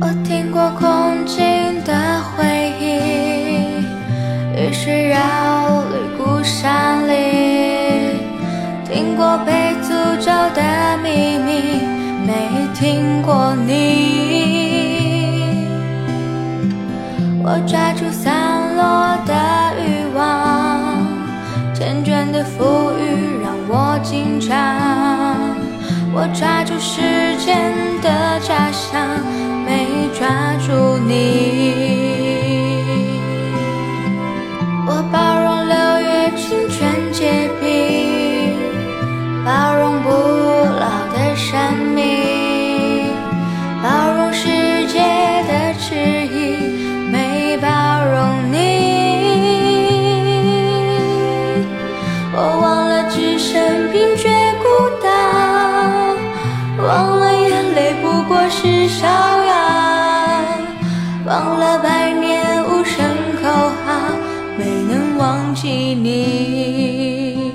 我听过空境的回忆，于是绕旅孤山里；听过被诅咒的秘密，没听过你。我抓住散落的欲望，缱绻的浮语让我紧张。我抓住时间的假象。百年无声口号，没能忘记你。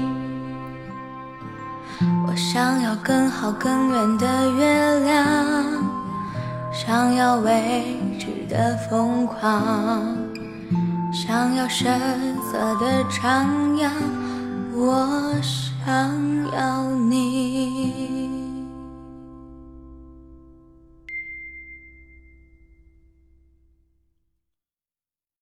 我想要更好更圆的月亮，想要未知的疯狂，想要深色的徜徉，我想要你。